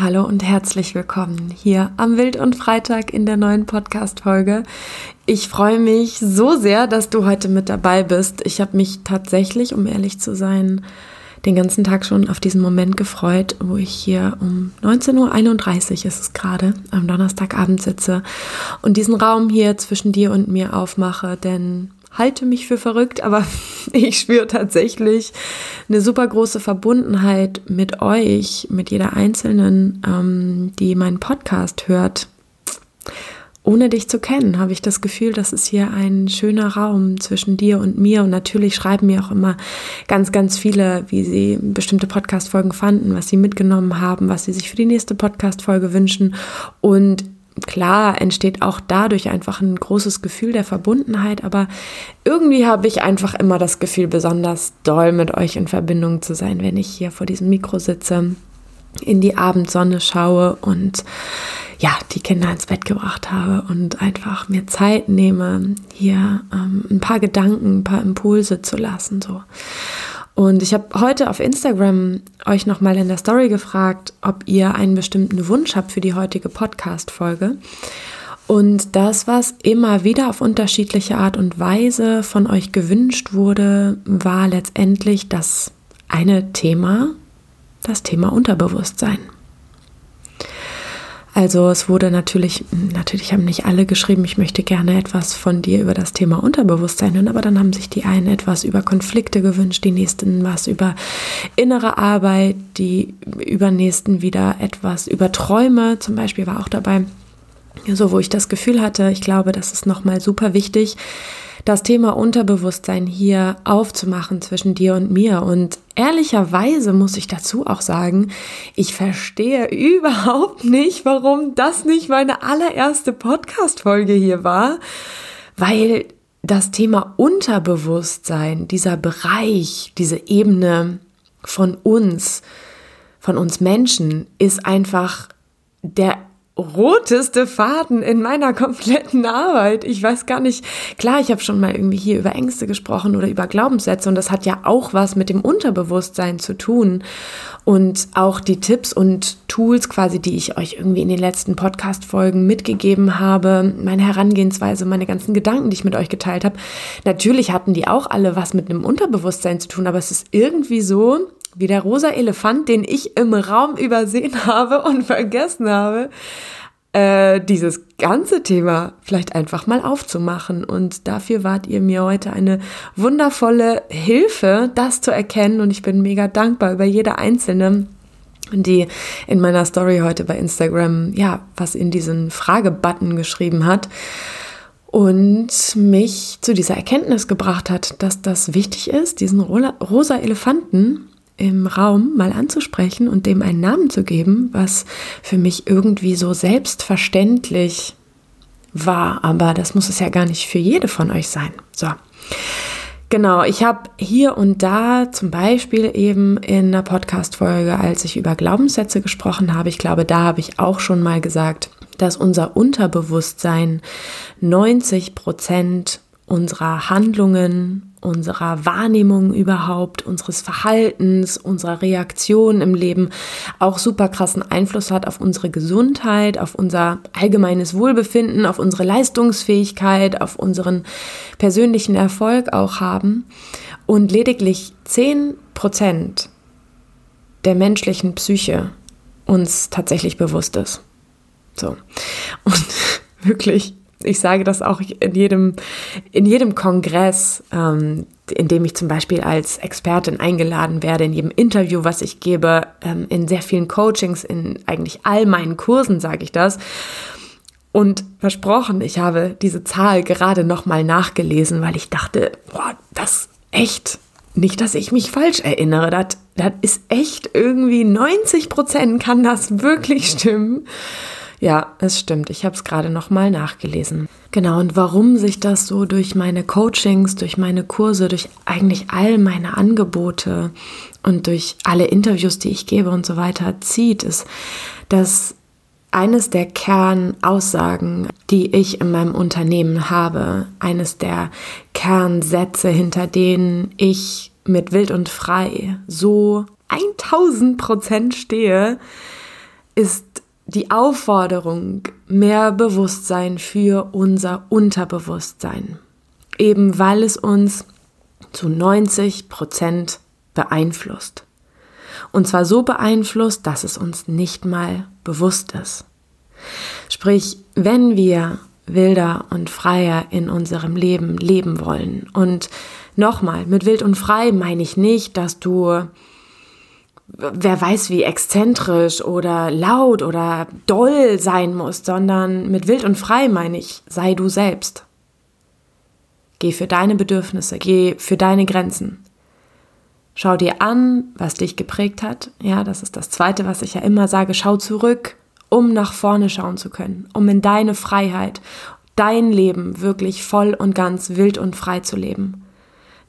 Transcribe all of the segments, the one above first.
Hallo und herzlich willkommen hier am Wild und Freitag in der neuen Podcast-Folge. Ich freue mich so sehr, dass du heute mit dabei bist. Ich habe mich tatsächlich, um ehrlich zu sein, den ganzen Tag schon auf diesen Moment gefreut, wo ich hier um 19.31 Uhr ist es gerade am Donnerstagabend sitze und diesen Raum hier zwischen dir und mir aufmache, denn halte mich für verrückt, aber ich spüre tatsächlich eine super große Verbundenheit mit euch, mit jeder Einzelnen, ähm, die meinen Podcast hört. Ohne dich zu kennen, habe ich das Gefühl, das ist hier ein schöner Raum zwischen dir und mir. Und natürlich schreiben mir auch immer ganz, ganz viele, wie sie bestimmte Podcast-Folgen fanden, was sie mitgenommen haben, was sie sich für die nächste Podcast-Folge wünschen. Und klar entsteht auch dadurch einfach ein großes Gefühl der Verbundenheit, aber irgendwie habe ich einfach immer das Gefühl, besonders doll mit euch in Verbindung zu sein, wenn ich hier vor diesem Mikro sitze, in die Abendsonne schaue und ja, die Kinder ins Bett gebracht habe und einfach mir Zeit nehme, hier ähm, ein paar Gedanken, ein paar Impulse zu lassen, so. Und ich habe heute auf Instagram euch nochmal in der Story gefragt, ob ihr einen bestimmten Wunsch habt für die heutige Podcast-Folge. Und das, was immer wieder auf unterschiedliche Art und Weise von euch gewünscht wurde, war letztendlich das eine Thema, das Thema Unterbewusstsein. Also es wurde natürlich, natürlich haben nicht alle geschrieben, ich möchte gerne etwas von dir über das Thema Unterbewusstsein hören, aber dann haben sich die einen etwas über Konflikte gewünscht, die nächsten was über innere Arbeit, die übernächsten wieder etwas über Träume, zum Beispiel war auch dabei, so wo ich das Gefühl hatte, ich glaube, das ist nochmal super wichtig, das Thema Unterbewusstsein hier aufzumachen zwischen dir und mir. Und ehrlicherweise muss ich dazu auch sagen, ich verstehe überhaupt nicht, warum das nicht meine allererste Podcast-Folge hier war, weil das Thema Unterbewusstsein, dieser Bereich, diese Ebene von uns, von uns Menschen, ist einfach der roteste Faden in meiner kompletten Arbeit. Ich weiß gar nicht, klar, ich habe schon mal irgendwie hier über Ängste gesprochen oder über Glaubenssätze und das hat ja auch was mit dem Unterbewusstsein zu tun. Und auch die Tipps und Tools quasi, die ich euch irgendwie in den letzten Podcast-Folgen mitgegeben habe, meine Herangehensweise, meine ganzen Gedanken, die ich mit euch geteilt habe, natürlich hatten die auch alle was mit einem Unterbewusstsein zu tun, aber es ist irgendwie so, wie der rosa Elefant, den ich im Raum übersehen habe und vergessen habe, äh, dieses ganze Thema vielleicht einfach mal aufzumachen. Und dafür wart ihr mir heute eine wundervolle Hilfe, das zu erkennen. Und ich bin mega dankbar über jede einzelne, die in meiner Story heute bei Instagram, ja, was in diesen Fragebutton geschrieben hat und mich zu dieser Erkenntnis gebracht hat, dass das wichtig ist, diesen rosa Elefanten im Raum mal anzusprechen und dem einen Namen zu geben, was für mich irgendwie so selbstverständlich war. Aber das muss es ja gar nicht für jede von euch sein. So. Genau, ich habe hier und da zum Beispiel eben in einer Podcast-Folge, als ich über Glaubenssätze gesprochen habe, ich glaube, da habe ich auch schon mal gesagt, dass unser Unterbewusstsein 90 Prozent unserer Handlungen, unserer Wahrnehmung überhaupt, unseres Verhaltens, unserer Reaktion im Leben auch super krassen Einfluss hat auf unsere Gesundheit, auf unser allgemeines Wohlbefinden, auf unsere Leistungsfähigkeit, auf unseren persönlichen Erfolg auch haben. Und lediglich 10 Prozent der menschlichen Psyche uns tatsächlich bewusst ist. So. Und wirklich ich sage das auch in jedem, in jedem Kongress, ähm, in dem ich zum Beispiel als Expertin eingeladen werde, in jedem Interview, was ich gebe, ähm, in sehr vielen Coachings, in eigentlich all meinen Kursen sage ich das. Und versprochen, ich habe diese Zahl gerade nochmal nachgelesen, weil ich dachte, boah, das echt, nicht, dass ich mich falsch erinnere, das, das ist echt irgendwie 90 Prozent kann das wirklich stimmen. Ja, es stimmt. Ich habe es gerade nochmal nachgelesen. Genau, und warum sich das so durch meine Coachings, durch meine Kurse, durch eigentlich all meine Angebote und durch alle Interviews, die ich gebe und so weiter zieht, ist, dass eines der Kernaussagen, die ich in meinem Unternehmen habe, eines der Kernsätze, hinter denen ich mit Wild und Frei so 1000 Prozent stehe, ist die Aufforderung, mehr Bewusstsein für unser Unterbewusstsein. Eben weil es uns zu 90 Prozent beeinflusst. Und zwar so beeinflusst, dass es uns nicht mal bewusst ist. Sprich, wenn wir wilder und freier in unserem Leben leben wollen. Und nochmal, mit wild und frei meine ich nicht, dass du, wer weiß wie exzentrisch oder laut oder doll sein musst, sondern mit wild und frei meine ich, sei du selbst. Geh für deine Bedürfnisse, geh für deine Grenzen. Schau dir an, was dich geprägt hat. Ja, das ist das Zweite, was ich ja immer sage. Schau zurück, um nach vorne schauen zu können, um in deine Freiheit, dein Leben wirklich voll und ganz wild und frei zu leben.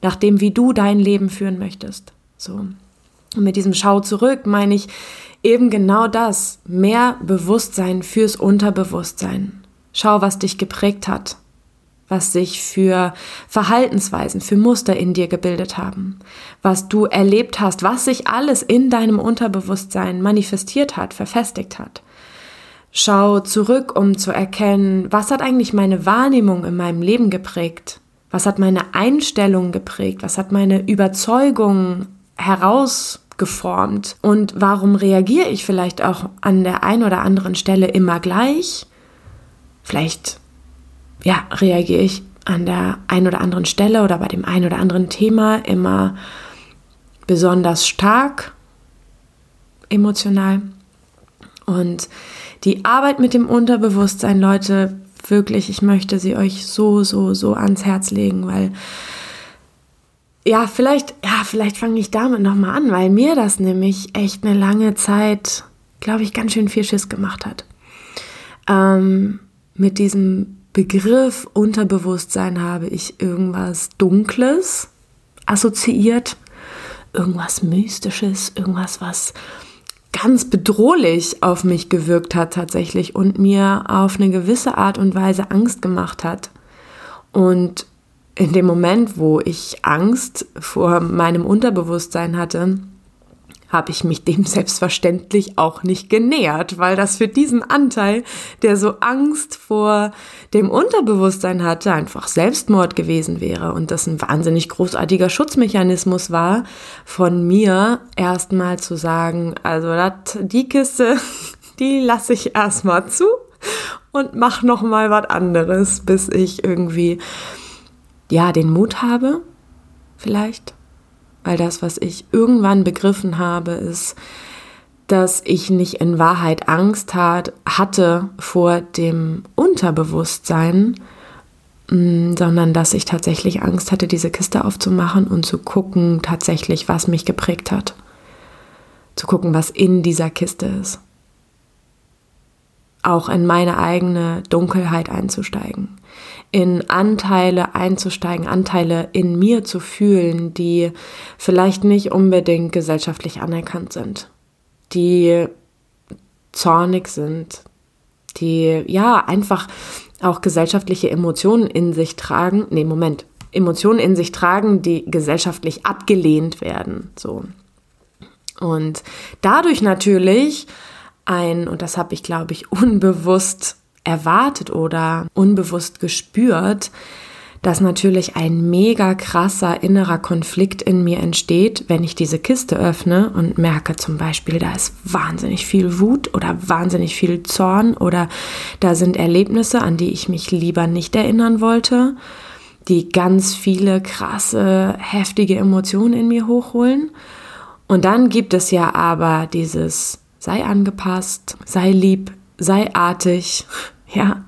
Nach dem, wie du dein Leben führen möchtest. So. Und mit diesem Schau zurück meine ich eben genau das. Mehr Bewusstsein fürs Unterbewusstsein. Schau, was dich geprägt hat was sich für Verhaltensweisen, für Muster in dir gebildet haben, was du erlebt hast, was sich alles in deinem Unterbewusstsein manifestiert hat, verfestigt hat. Schau zurück, um zu erkennen, was hat eigentlich meine Wahrnehmung in meinem Leben geprägt? Was hat meine Einstellung geprägt? Was hat meine Überzeugung herausgeformt? Und warum reagiere ich vielleicht auch an der einen oder anderen Stelle immer gleich? Vielleicht ja, reagiere ich an der einen oder anderen Stelle oder bei dem einen oder anderen Thema immer besonders stark emotional. Und die Arbeit mit dem Unterbewusstsein, Leute, wirklich, ich möchte sie euch so, so, so ans Herz legen, weil ja, vielleicht, ja, vielleicht fange ich damit nochmal an, weil mir das nämlich echt eine lange Zeit, glaube ich, ganz schön viel Schiss gemacht hat. Ähm, mit diesem Begriff Unterbewusstsein habe ich irgendwas Dunkles assoziiert, irgendwas Mystisches, irgendwas, was ganz bedrohlich auf mich gewirkt hat tatsächlich und mir auf eine gewisse Art und Weise Angst gemacht hat. Und in dem Moment, wo ich Angst vor meinem Unterbewusstsein hatte, habe ich mich dem selbstverständlich auch nicht genähert, weil das für diesen Anteil, der so Angst vor dem Unterbewusstsein hatte, einfach Selbstmord gewesen wäre und das ein wahnsinnig großartiger Schutzmechanismus war, von mir erstmal zu sagen, also dat, die Kiste, die lasse ich erstmal zu und mach noch mal was anderes, bis ich irgendwie ja den Mut habe, vielleicht weil das, was ich irgendwann begriffen habe, ist, dass ich nicht in Wahrheit Angst hat, hatte vor dem Unterbewusstsein, mm, sondern dass ich tatsächlich Angst hatte, diese Kiste aufzumachen und zu gucken, tatsächlich, was mich geprägt hat. Zu gucken, was in dieser Kiste ist. Auch in meine eigene Dunkelheit einzusteigen in Anteile einzusteigen, Anteile in mir zu fühlen, die vielleicht nicht unbedingt gesellschaftlich anerkannt sind, die zornig sind, die ja einfach auch gesellschaftliche Emotionen in sich tragen. Nee, Moment. Emotionen in sich tragen, die gesellschaftlich abgelehnt werden. So. Und dadurch natürlich ein, und das habe ich, glaube ich, unbewusst erwartet oder unbewusst gespürt, dass natürlich ein mega krasser innerer Konflikt in mir entsteht, wenn ich diese Kiste öffne und merke zum Beispiel, da ist wahnsinnig viel Wut oder wahnsinnig viel Zorn oder da sind Erlebnisse, an die ich mich lieber nicht erinnern wollte, die ganz viele krasse, heftige Emotionen in mir hochholen. Und dann gibt es ja aber dieses sei angepasst, sei lieb, sei artig, ja,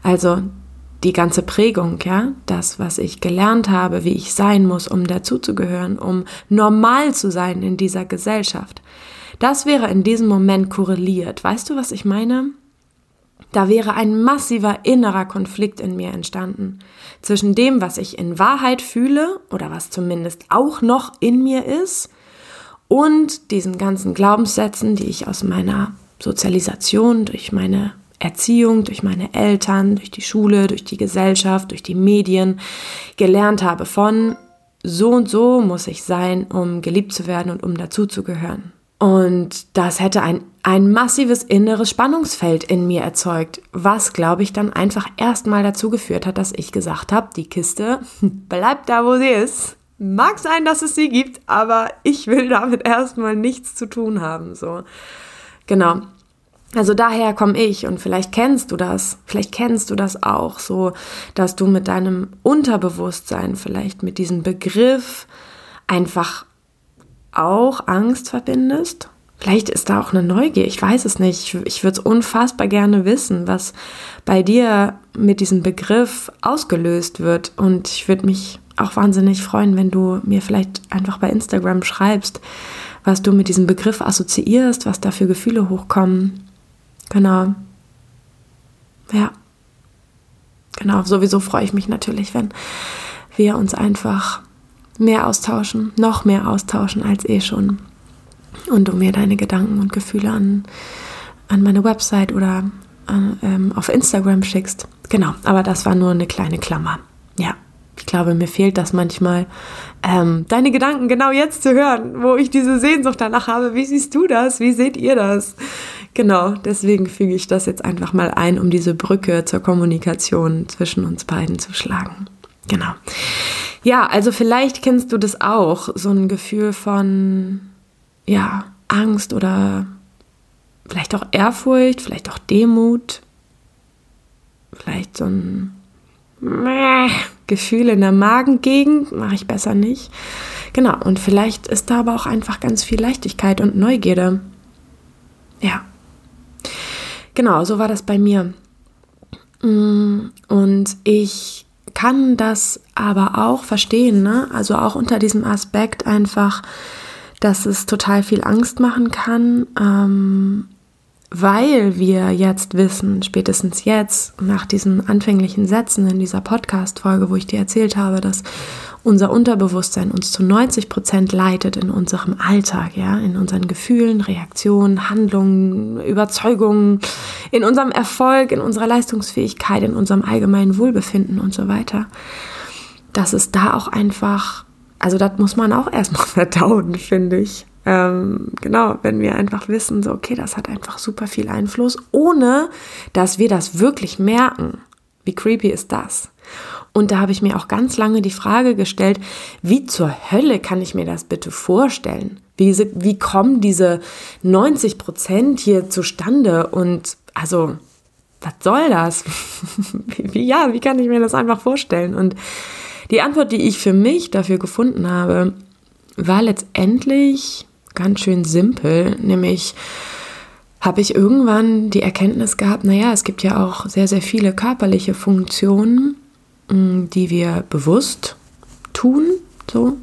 also die ganze Prägung, ja, das, was ich gelernt habe, wie ich sein muss, um dazuzugehören, um normal zu sein in dieser Gesellschaft. Das wäre in diesem Moment korreliert. Weißt du, was ich meine? Da wäre ein massiver innerer Konflikt in mir entstanden zwischen dem, was ich in Wahrheit fühle oder was zumindest auch noch in mir ist und diesen ganzen Glaubenssätzen, die ich aus meiner Sozialisation, durch meine Erziehung, durch meine Eltern, durch die Schule, durch die Gesellschaft, durch die Medien gelernt habe von so und so muss ich sein, um geliebt zu werden und um dazuzugehören. Und das hätte ein ein massives inneres Spannungsfeld in mir erzeugt, was, glaube ich, dann einfach erstmal dazu geführt hat, dass ich gesagt habe, die Kiste bleibt da, wo sie ist. Mag sein, dass es sie gibt, aber ich will damit erstmal nichts zu tun haben. So, genau. Also daher komme ich und vielleicht kennst du das, vielleicht kennst du das auch so, dass du mit deinem Unterbewusstsein, vielleicht mit diesem Begriff einfach auch Angst verbindest. Vielleicht ist da auch eine Neugier, ich weiß es nicht. Ich würde es unfassbar gerne wissen, was bei dir mit diesem Begriff ausgelöst wird. Und ich würde mich auch wahnsinnig freuen, wenn du mir vielleicht einfach bei Instagram schreibst, was du mit diesem Begriff assoziierst, was da für Gefühle hochkommen. Genau. Ja. Genau, sowieso freue ich mich natürlich, wenn wir uns einfach mehr austauschen, noch mehr austauschen als eh schon. Und du mir deine Gedanken und Gefühle an, an meine Website oder an, äh, ähm, auf Instagram schickst. Genau, aber das war nur eine kleine Klammer. Ja, ich glaube, mir fehlt das manchmal, ähm, deine Gedanken genau jetzt zu hören, wo ich diese Sehnsucht danach habe. Wie siehst du das? Wie seht ihr das? Genau, deswegen füge ich das jetzt einfach mal ein, um diese Brücke zur Kommunikation zwischen uns beiden zu schlagen. Genau. Ja, also vielleicht kennst du das auch, so ein Gefühl von, ja, Angst oder vielleicht auch Ehrfurcht, vielleicht auch Demut, vielleicht so ein Gefühl in der Magengegend, mache ich besser nicht. Genau, und vielleicht ist da aber auch einfach ganz viel Leichtigkeit und Neugierde. Ja. Genau, so war das bei mir. Mm, und ich kann das aber auch verstehen, ne? also auch unter diesem Aspekt einfach, dass es total viel Angst machen kann, ähm, weil wir jetzt wissen, spätestens jetzt, nach diesen anfänglichen Sätzen in dieser Podcast-Folge, wo ich dir erzählt habe, dass unser Unterbewusstsein uns zu 90 Prozent leitet in unserem Alltag, ja, in unseren Gefühlen, Reaktionen, Handlungen, Überzeugungen, in unserem Erfolg, in unserer Leistungsfähigkeit, in unserem allgemeinen Wohlbefinden und so weiter. Dass es da auch einfach, also das muss man auch erstmal verdauen, finde ich. Ähm, genau, wenn wir einfach wissen, so, okay, das hat einfach super viel Einfluss, ohne dass wir das wirklich merken. Wie creepy ist das? Und da habe ich mir auch ganz lange die Frage gestellt, wie zur Hölle kann ich mir das bitte vorstellen? Wie, wie kommen diese 90 Prozent hier zustande? Und also, was soll das? wie, ja, wie kann ich mir das einfach vorstellen? Und die Antwort, die ich für mich dafür gefunden habe, war letztendlich ganz schön simpel, nämlich habe ich irgendwann die Erkenntnis gehabt, naja, es gibt ja auch sehr, sehr viele körperliche Funktionen, die wir bewusst tun, so.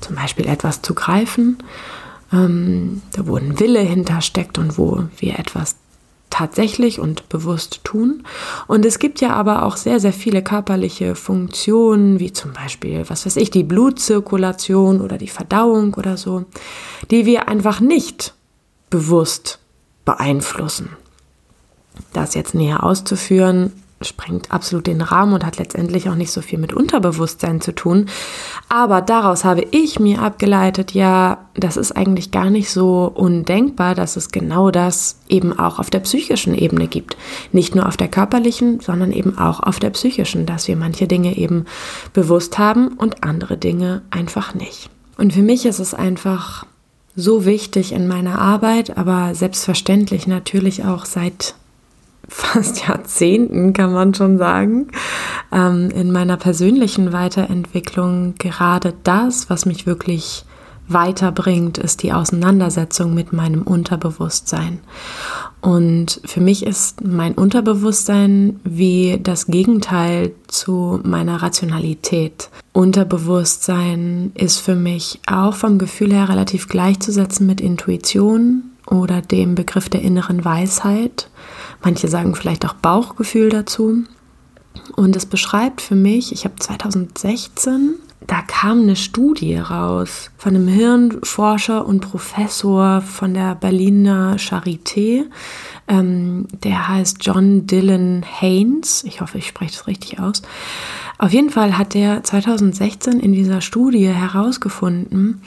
Zum Beispiel etwas zu greifen, ähm, da wo ein Wille hintersteckt und wo wir etwas tatsächlich und bewusst tun. Und es gibt ja aber auch sehr, sehr viele körperliche Funktionen, wie zum Beispiel, was weiß ich, die Blutzirkulation oder die Verdauung oder so, die wir einfach nicht bewusst beeinflussen. Das jetzt näher auszuführen, sprengt absolut den Rahmen und hat letztendlich auch nicht so viel mit Unterbewusstsein zu tun. Aber daraus habe ich mir abgeleitet, ja, das ist eigentlich gar nicht so undenkbar, dass es genau das eben auch auf der psychischen Ebene gibt. Nicht nur auf der körperlichen, sondern eben auch auf der psychischen, dass wir manche Dinge eben bewusst haben und andere Dinge einfach nicht. Und für mich ist es einfach so wichtig in meiner Arbeit, aber selbstverständlich natürlich auch seit fast Jahrzehnten, kann man schon sagen, ähm, in meiner persönlichen Weiterentwicklung gerade das, was mich wirklich weiterbringt, ist die Auseinandersetzung mit meinem Unterbewusstsein. Und für mich ist mein Unterbewusstsein wie das Gegenteil zu meiner Rationalität. Unterbewusstsein ist für mich auch vom Gefühl her relativ gleichzusetzen mit Intuition oder dem Begriff der inneren Weisheit. Manche sagen vielleicht auch Bauchgefühl dazu. Und es beschreibt für mich, ich habe 2016, da kam eine Studie raus von einem Hirnforscher und Professor von der Berliner Charité. Ähm, der heißt John Dylan Haynes. Ich hoffe, ich spreche das richtig aus. Auf jeden Fall hat der 2016 in dieser Studie herausgefunden,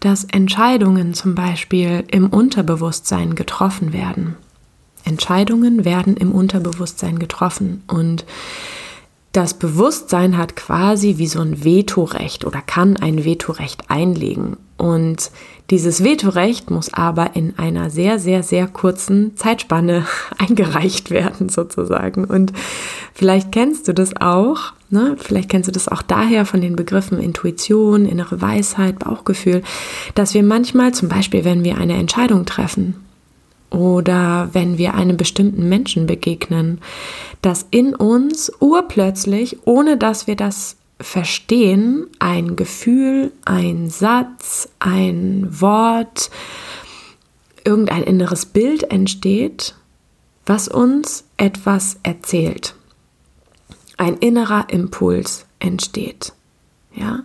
dass Entscheidungen zum Beispiel im Unterbewusstsein getroffen werden. Entscheidungen werden im Unterbewusstsein getroffen und das Bewusstsein hat quasi wie so ein Vetorecht oder kann ein Vetorecht einlegen. Und dieses Vetorecht muss aber in einer sehr, sehr, sehr kurzen Zeitspanne eingereicht werden, sozusagen. Und vielleicht kennst du das auch, ne? vielleicht kennst du das auch daher von den Begriffen Intuition, innere Weisheit, Bauchgefühl, dass wir manchmal, zum Beispiel, wenn wir eine Entscheidung treffen, oder wenn wir einem bestimmten Menschen begegnen, dass in uns urplötzlich, ohne dass wir das verstehen, ein Gefühl, ein Satz, ein Wort, irgendein inneres Bild entsteht, was uns etwas erzählt. Ein innerer Impuls entsteht. Ja?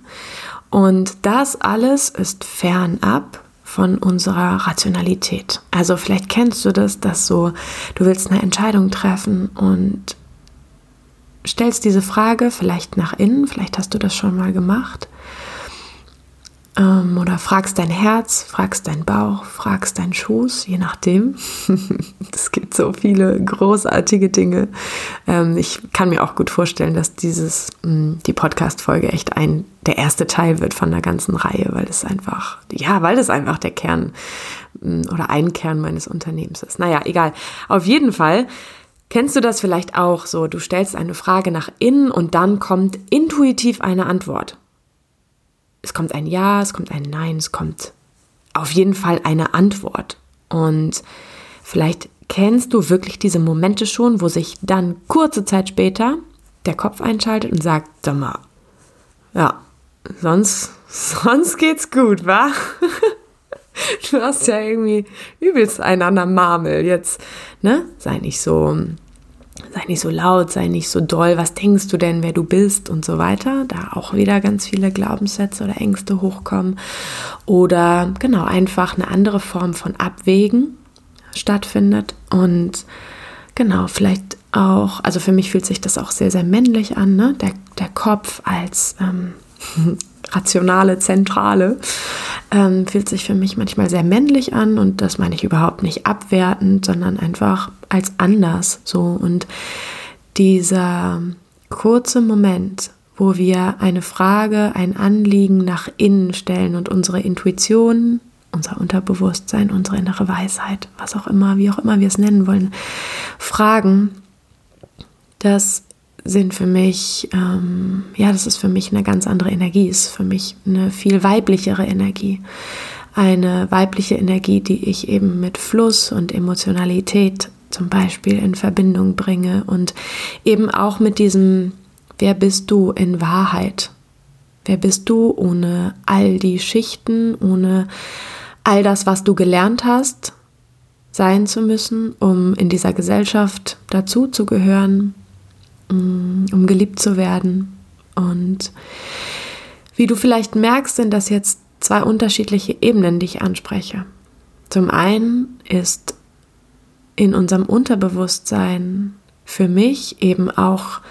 Und das alles ist fernab von unserer Rationalität. Also vielleicht kennst du das, dass so, du willst eine Entscheidung treffen und stellst diese Frage vielleicht nach innen, vielleicht hast du das schon mal gemacht ähm, oder fragst dein Herz, fragst deinen Bauch, fragst deinen Schoß, je nachdem. es gibt so viele großartige Dinge. Ähm, ich kann mir auch gut vorstellen, dass dieses, mh, hm, die Podcast-Folge echt ein, der erste Teil wird von der ganzen Reihe, weil es einfach, ja, weil es einfach der Kern mh, hm, oder ein Kern meines Unternehmens ist. Naja, egal. Auf jeden Fall Kennst du das vielleicht auch so? Du stellst eine Frage nach innen und dann kommt intuitiv eine Antwort es kommt ein Ja, es kommt ein Nein, es kommt auf jeden Fall eine Antwort. Und vielleicht kennst du wirklich diese Momente schon, wo sich dann kurze Zeit später der Kopf einschaltet und sagt, sag mal, ja, sonst, sonst geht's gut, wa? du hast ja irgendwie übelst einander Marmel jetzt, ne? Sei nicht so sei nicht so laut, sei nicht so doll, was denkst du denn, wer du bist und so weiter. Da auch wieder ganz viele Glaubenssätze oder Ängste hochkommen. Oder genau, einfach eine andere Form von Abwägen stattfindet. Und genau, vielleicht auch, also für mich fühlt sich das auch sehr, sehr männlich an, ne? der, der Kopf als ähm, rationale Zentrale ähm, fühlt sich für mich manchmal sehr männlich an und das meine ich überhaupt nicht abwertend, sondern einfach als anders so. Und dieser kurze Moment, wo wir eine Frage, ein Anliegen nach innen stellen und unsere Intuition, unser Unterbewusstsein, unsere innere Weisheit, was auch immer, wie auch immer wir es nennen wollen, fragen, das sind für mich, ähm, ja, das ist für mich eine ganz andere Energie, ist für mich eine viel weiblichere Energie. Eine weibliche Energie, die ich eben mit Fluss und Emotionalität zum Beispiel in Verbindung bringe und eben auch mit diesem, wer bist du in Wahrheit? Wer bist du ohne all die Schichten, ohne all das, was du gelernt hast, sein zu müssen, um in dieser Gesellschaft dazu zu gehören, um geliebt zu werden. Und wie du vielleicht merkst, sind das jetzt zwei unterschiedliche Ebenen, die ich anspreche. Zum einen ist in unserem Unterbewusstsein für mich eben auch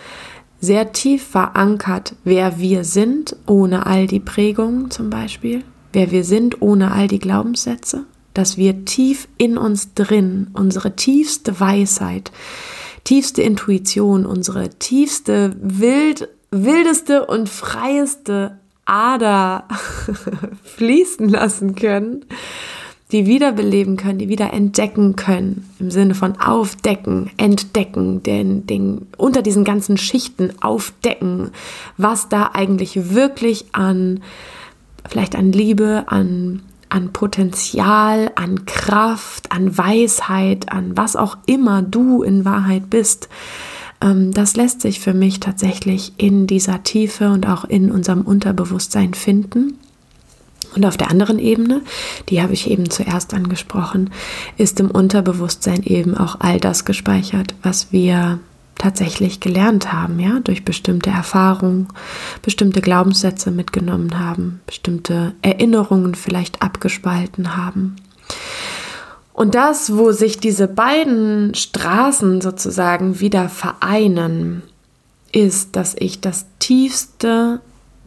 sehr tief verankert, wer wir sind, ohne all die Prägungen zum Beispiel, wer wir sind, ohne all die Glaubenssätze, dass wir tief in uns drin unsere tiefste Weisheit, tiefste Intuition, unsere tiefste, wild, wildeste und freieste Ader fließen lassen können, die wiederbeleben können, die wieder entdecken können, im Sinne von aufdecken, entdecken, den, den, unter diesen ganzen Schichten aufdecken, was da eigentlich wirklich an, vielleicht an Liebe, an an Potenzial, an Kraft, an Weisheit, an was auch immer du in Wahrheit bist, ähm, das lässt sich für mich tatsächlich in dieser Tiefe und auch in unserem Unterbewusstsein finden. Und auf der anderen Ebene, die habe ich eben zuerst angesprochen, ist im Unterbewusstsein eben auch all das gespeichert, was wir tatsächlich gelernt haben, ja, durch bestimmte Erfahrungen, bestimmte Glaubenssätze mitgenommen haben, bestimmte Erinnerungen vielleicht abgespalten haben. Und das, wo sich diese beiden Straßen sozusagen wieder vereinen, ist, dass ich das tiefste,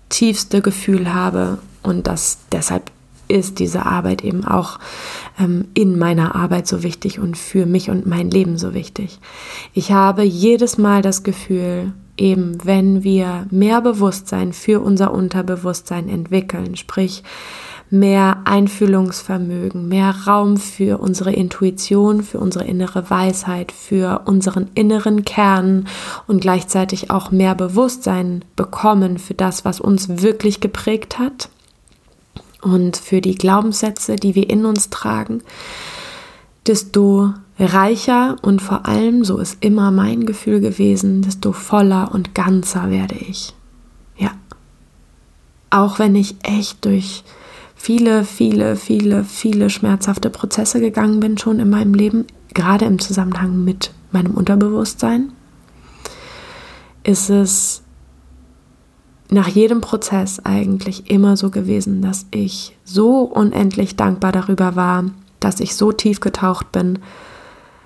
tiefste Gefühl habe und das deshalb ist diese Arbeit eben auch ähm, in meiner Arbeit so wichtig und für mich und mein Leben so wichtig. Ich habe jedes Mal das Gefühl, eben wenn wir mehr Bewusstsein für unser Unterbewusstsein entwickeln, sprich mehr Einfühlungsvermögen, mehr Raum für unsere Intuition, für unsere innere Weisheit, für unseren inneren Kern und gleichzeitig auch mehr Bewusstsein bekommen für das, was uns wirklich geprägt hat und für die Glaubenssätze, die wir in uns tragen, desto reicher und vor allem, so ist immer mein Gefühl gewesen, desto voller und ganzer werde ich. Ja. Auch wenn ich echt durch viele, viele, viele, viele schmerzhafte Prozesse gegangen bin, schon in meinem Leben, gerade im Zusammenhang mit meinem Unterbewusstsein, ist es nach jedem Prozess eigentlich immer so gewesen, dass ich so unendlich dankbar darüber war, dass ich so tief getaucht bin,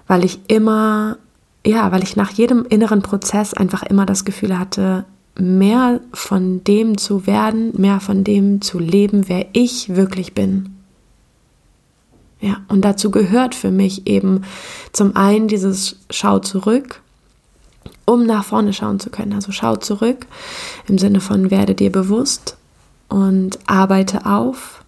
weil ich immer, ja, weil ich nach jedem inneren Prozess einfach immer das Gefühl hatte, mehr von dem zu werden, mehr von dem zu leben, wer ich wirklich bin. Ja, und dazu gehört für mich eben zum einen dieses Schau zurück, um nach vorne schauen zu können. Also schau zurück im Sinne von werde dir bewusst und arbeite auf,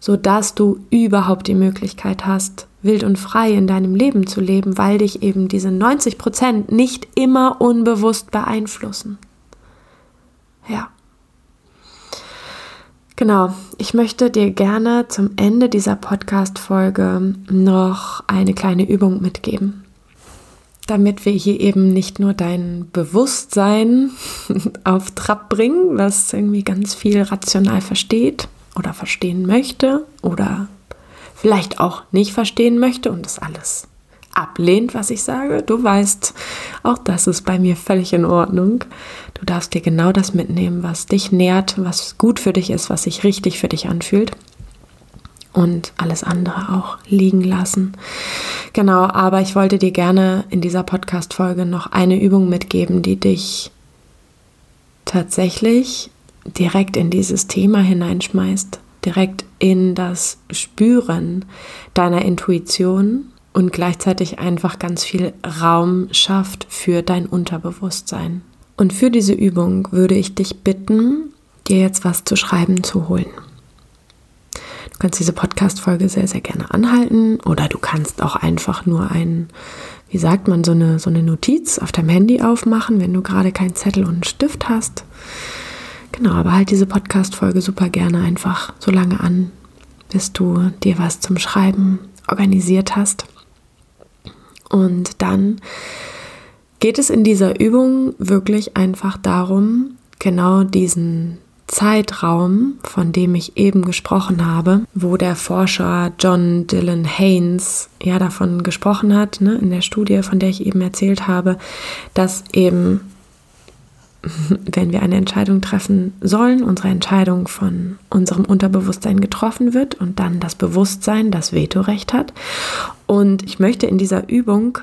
sodass du überhaupt die Möglichkeit hast, wild und frei in deinem Leben zu leben, weil dich eben diese 90 Prozent nicht immer unbewusst beeinflussen. Ja. Genau, ich möchte dir gerne zum Ende dieser Podcast-Folge noch eine kleine Übung mitgeben, damit wir hier eben nicht nur dein Bewusstsein auf Trab bringen, was irgendwie ganz viel rational versteht oder verstehen möchte oder vielleicht auch nicht verstehen möchte und das alles ablehnt, was ich sage. Du weißt, auch das ist bei mir völlig in Ordnung. Du darfst dir genau das mitnehmen, was dich nährt, was gut für dich ist, was sich richtig für dich anfühlt. Und alles andere auch liegen lassen. Genau, aber ich wollte dir gerne in dieser Podcast-Folge noch eine Übung mitgeben, die dich tatsächlich direkt in dieses Thema hineinschmeißt, direkt in das Spüren deiner Intuition und gleichzeitig einfach ganz viel Raum schafft für dein Unterbewusstsein. Und für diese Übung würde ich dich bitten, dir jetzt was zu schreiben zu holen. Du kannst diese Podcast-Folge sehr, sehr gerne anhalten oder du kannst auch einfach nur ein, wie sagt man, so eine, so eine Notiz auf deinem Handy aufmachen, wenn du gerade keinen Zettel und einen Stift hast. Genau, aber halt diese Podcast-Folge super gerne einfach so lange an, bis du dir was zum Schreiben organisiert hast. Und dann geht es in dieser Übung wirklich einfach darum, genau diesen Zeitraum, von dem ich eben gesprochen habe, wo der Forscher John Dylan Haynes ja davon gesprochen hat, ne, in der Studie, von der ich eben erzählt habe, dass eben wenn wir eine Entscheidung treffen sollen, unsere Entscheidung von unserem Unterbewusstsein getroffen wird und dann das Bewusstsein das Vetorecht hat. Und ich möchte in dieser Übung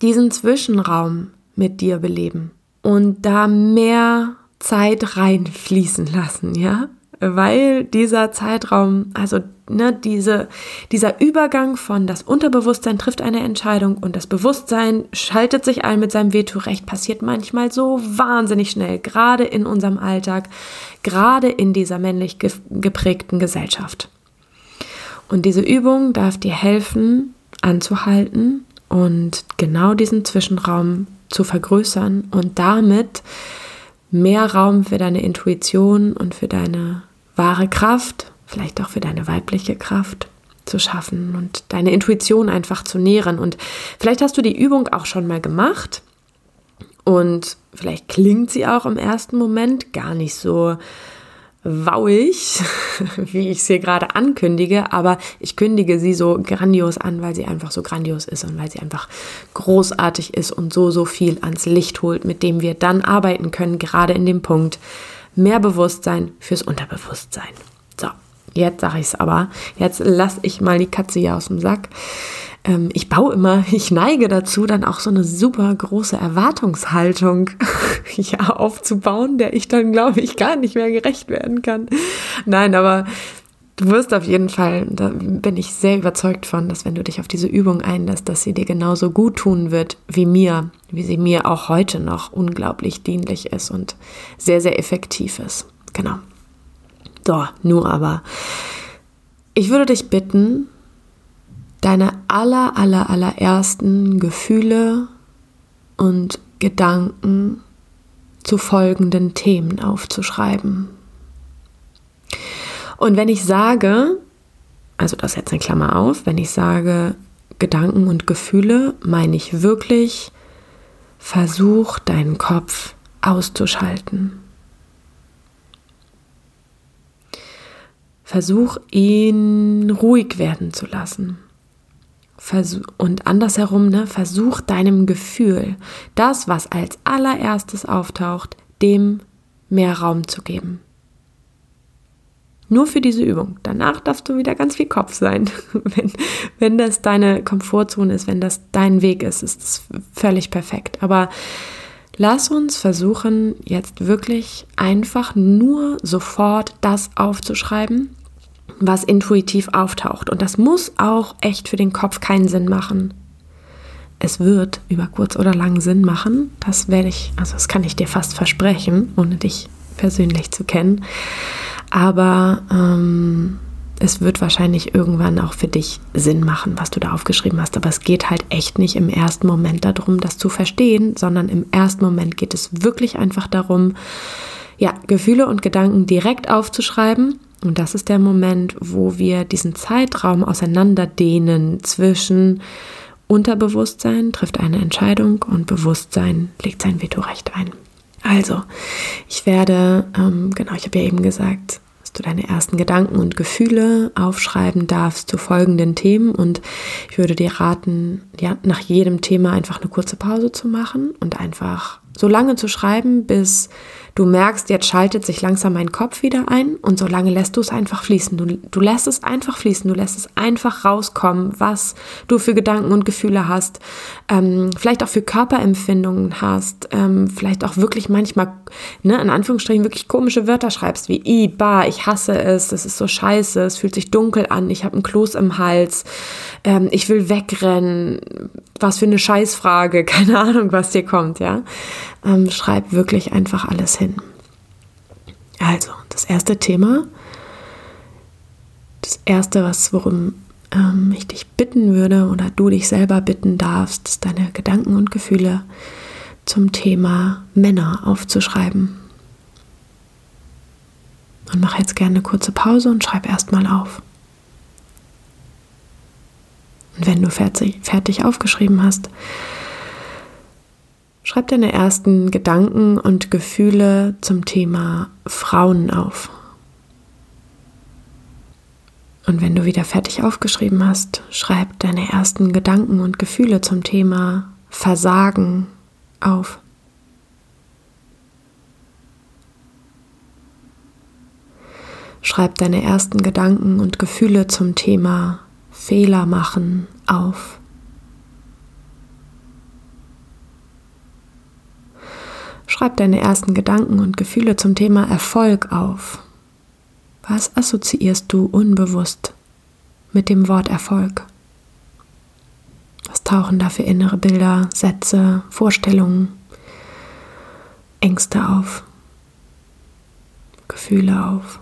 diesen Zwischenraum mit dir beleben und da mehr Zeit reinfließen lassen, ja? Weil dieser Zeitraum, also ne, diese, dieser Übergang von das Unterbewusstsein trifft eine Entscheidung und das Bewusstsein schaltet sich ein mit seinem Vetorecht, passiert manchmal so wahnsinnig schnell, gerade in unserem Alltag, gerade in dieser männlich geprägten Gesellschaft. Und diese Übung darf dir helfen, anzuhalten und genau diesen Zwischenraum zu vergrößern und damit mehr Raum für deine Intuition und für deine wahre Kraft vielleicht auch für deine weibliche Kraft zu schaffen und deine Intuition einfach zu nähren. Und vielleicht hast du die Übung auch schon mal gemacht und vielleicht klingt sie auch im ersten Moment gar nicht so wauig, wie ich sie gerade ankündige, aber ich kündige sie so grandios an, weil sie einfach so grandios ist und weil sie einfach großartig ist und so, so viel ans Licht holt, mit dem wir dann arbeiten können, gerade in dem Punkt mehr Bewusstsein fürs Unterbewusstsein. So, Jetzt sage ich es aber. Jetzt lasse ich mal die Katze hier aus dem Sack. Ähm, ich baue immer, ich neige dazu, dann auch so eine super große Erwartungshaltung ja, aufzubauen, der ich dann, glaube ich, gar nicht mehr gerecht werden kann. Nein, aber du wirst auf jeden Fall, da bin ich sehr überzeugt von, dass wenn du dich auf diese Übung einlässt, dass sie dir genauso gut tun wird wie mir, wie sie mir auch heute noch unglaublich dienlich ist und sehr, sehr effektiv ist. Genau. So, nur aber. Ich würde dich bitten, deine aller, aller, allerersten Gefühle und Gedanken zu folgenden Themen aufzuschreiben. Und wenn ich sage, also das jetzt eine Klammer auf, wenn ich sage Gedanken und Gefühle, meine ich wirklich, versuch deinen Kopf auszuschalten. Versuch ihn ruhig werden zu lassen. Und andersherum, ne, versuch deinem Gefühl, das, was als allererstes auftaucht, dem mehr Raum zu geben. Nur für diese Übung. Danach darfst du wieder ganz viel Kopf sein. wenn, wenn das deine Komfortzone ist, wenn das dein Weg ist, ist es völlig perfekt. Aber lass uns versuchen, jetzt wirklich einfach nur sofort das aufzuschreiben, was intuitiv auftaucht. Und das muss auch echt für den Kopf keinen Sinn machen. Es wird über kurz oder lang Sinn machen. Das werde ich, also das kann ich dir fast versprechen, ohne dich persönlich zu kennen. Aber ähm, es wird wahrscheinlich irgendwann auch für dich Sinn machen, was du da aufgeschrieben hast. Aber es geht halt echt nicht im ersten Moment darum, das zu verstehen, sondern im ersten Moment geht es wirklich einfach darum, ja, Gefühle und Gedanken direkt aufzuschreiben. Und das ist der Moment, wo wir diesen Zeitraum auseinanderdehnen zwischen Unterbewusstsein trifft eine Entscheidung und Bewusstsein legt sein Vetorecht ein. Also, ich werde, ähm, genau, ich habe ja eben gesagt, dass du deine ersten Gedanken und Gefühle aufschreiben darfst zu folgenden Themen und ich würde dir raten, ja, nach jedem Thema einfach eine kurze Pause zu machen und einfach so lange zu schreiben, bis Du merkst, jetzt schaltet sich langsam mein Kopf wieder ein und so lange lässt du es einfach fließen. Du, du lässt es einfach fließen, du lässt es einfach rauskommen, was du für Gedanken und Gefühle hast, ähm, vielleicht auch für Körperempfindungen hast, ähm, vielleicht auch wirklich manchmal, ne, in Anführungsstrichen wirklich komische Wörter schreibst, wie i, ba, ich hasse es, das ist so scheiße, es fühlt sich dunkel an, ich habe einen Kloß im Hals, ähm, ich will wegrennen, was für eine Scheißfrage, keine Ahnung, was dir kommt, ja ähm, schreib wirklich einfach alles hin. Also, das erste Thema, das erste, was worum ähm, ich dich bitten würde oder du dich selber bitten darfst, ist deine Gedanken und Gefühle zum Thema Männer aufzuschreiben. Und mach jetzt gerne eine kurze Pause und schreib erstmal auf. Und wenn du fertig, fertig aufgeschrieben hast, Schreib deine ersten Gedanken und Gefühle zum Thema Frauen auf. Und wenn du wieder fertig aufgeschrieben hast, schreib deine ersten Gedanken und Gefühle zum Thema Versagen auf. Schreib deine ersten Gedanken und Gefühle zum Thema Fehler machen auf. Schreib deine ersten Gedanken und Gefühle zum Thema Erfolg auf. Was assoziierst du unbewusst mit dem Wort Erfolg? Was tauchen da für innere Bilder, Sätze, Vorstellungen, Ängste auf, Gefühle auf?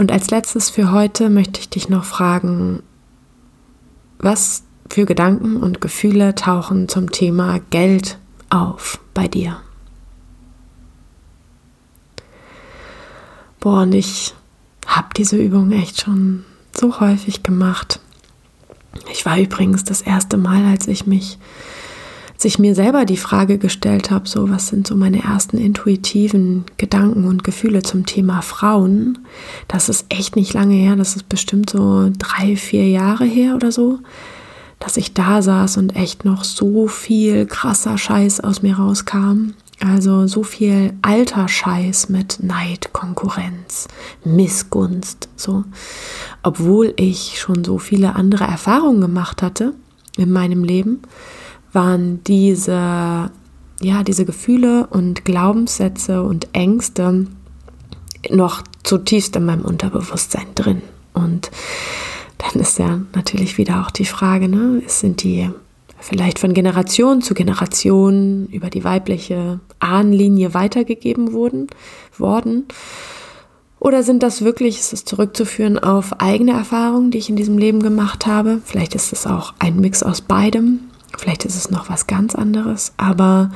Und als letztes für heute möchte ich dich noch fragen, was für Gedanken und Gefühle tauchen zum Thema Geld auf bei dir? Boah, und ich habe diese Übung echt schon so häufig gemacht. Ich war übrigens das erste Mal, als ich mich, als ich mir selber die Frage gestellt habe, so was sind so meine ersten intuitiven Gedanken und Gefühle zum Thema Frauen. Das ist echt nicht lange her, das ist bestimmt so drei, vier Jahre her oder so dass ich da saß und echt noch so viel krasser Scheiß aus mir rauskam. Also so viel alter Scheiß mit Neid, Konkurrenz, Missgunst, so. Obwohl ich schon so viele andere Erfahrungen gemacht hatte in meinem Leben, waren diese, ja, diese Gefühle und Glaubenssätze und Ängste noch zutiefst in meinem Unterbewusstsein drin. Und dann ist ja natürlich wieder auch die Frage, ne, sind die vielleicht von Generation zu Generation über die weibliche Ahnenlinie weitergegeben wurden, worden? Oder sind das wirklich, ist es zurückzuführen auf eigene Erfahrungen, die ich in diesem Leben gemacht habe? Vielleicht ist es auch ein Mix aus beidem. Vielleicht ist es noch was ganz anderes. Aber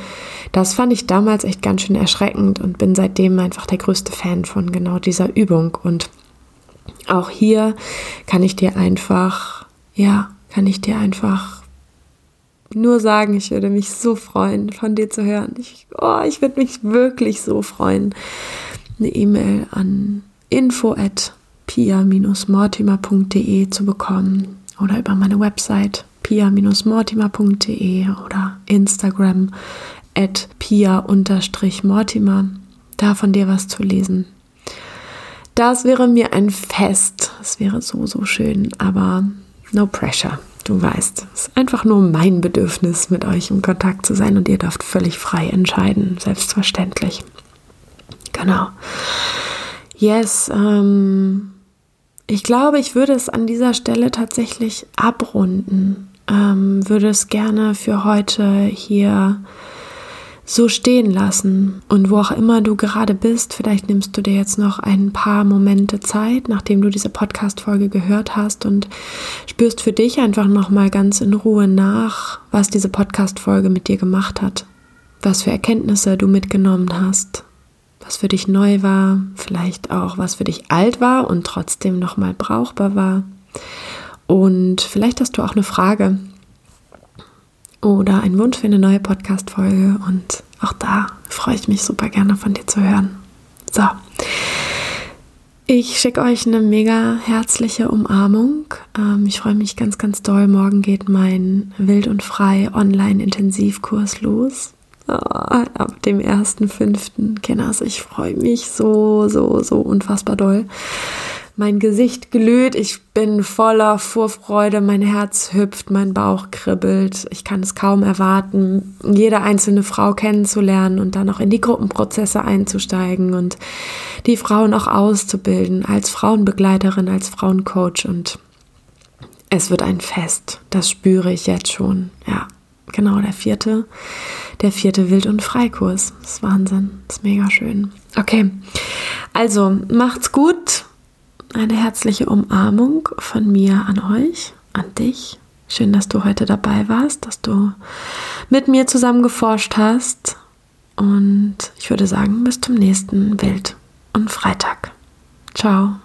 das fand ich damals echt ganz schön erschreckend und bin seitdem einfach der größte Fan von genau dieser Übung. Und auch hier kann ich dir einfach, ja, kann ich dir einfach nur sagen, ich würde mich so freuen, von dir zu hören. Ich, oh, ich würde mich wirklich so freuen. Eine E-Mail an info at pia-mortimer.de zu bekommen oder über meine Website pia-mortimer.de oder Instagram at pia-mortimer, da von dir was zu lesen. Das wäre mir ein Fest. Es wäre so, so schön, aber no pressure. Du weißt, es ist einfach nur mein Bedürfnis, mit euch in Kontakt zu sein und ihr dürft völlig frei entscheiden, selbstverständlich. Genau. Yes, ähm, ich glaube, ich würde es an dieser Stelle tatsächlich abrunden. Ähm, würde es gerne für heute hier so stehen lassen. Und wo auch immer du gerade bist, vielleicht nimmst du dir jetzt noch ein paar Momente Zeit, nachdem du diese Podcast-Folge gehört hast und spürst für dich einfach nochmal ganz in Ruhe nach, was diese Podcast-Folge mit dir gemacht hat. Was für Erkenntnisse du mitgenommen hast. Was für dich neu war, vielleicht auch was für dich alt war und trotzdem nochmal brauchbar war. Und vielleicht hast du auch eine Frage, oder ein Wunsch für eine neue Podcast-Folge. Und auch da freue ich mich super gerne von dir zu hören. So. Ich schicke euch eine mega herzliche Umarmung. Ähm, ich freue mich ganz, ganz doll. Morgen geht mein Wild und Frei Online-Intensivkurs los. Oh, ab dem 1.5. Kenners, ich freue mich so, so, so unfassbar doll mein Gesicht glüht, ich bin voller Vorfreude, mein Herz hüpft, mein Bauch kribbelt. Ich kann es kaum erwarten, jede einzelne Frau kennenzulernen und dann auch in die Gruppenprozesse einzusteigen und die Frauen auch auszubilden als Frauenbegleiterin, als Frauencoach und es wird ein Fest. Das spüre ich jetzt schon. Ja, genau, der vierte, der vierte Wild- und Freikurs. Das ist Wahnsinn. Das ist mega schön. Okay. Also, macht's gut eine herzliche Umarmung von mir an euch, an dich. Schön, dass du heute dabei warst, dass du mit mir zusammen geforscht hast. Und ich würde sagen, bis zum nächsten Wild und Freitag. Ciao.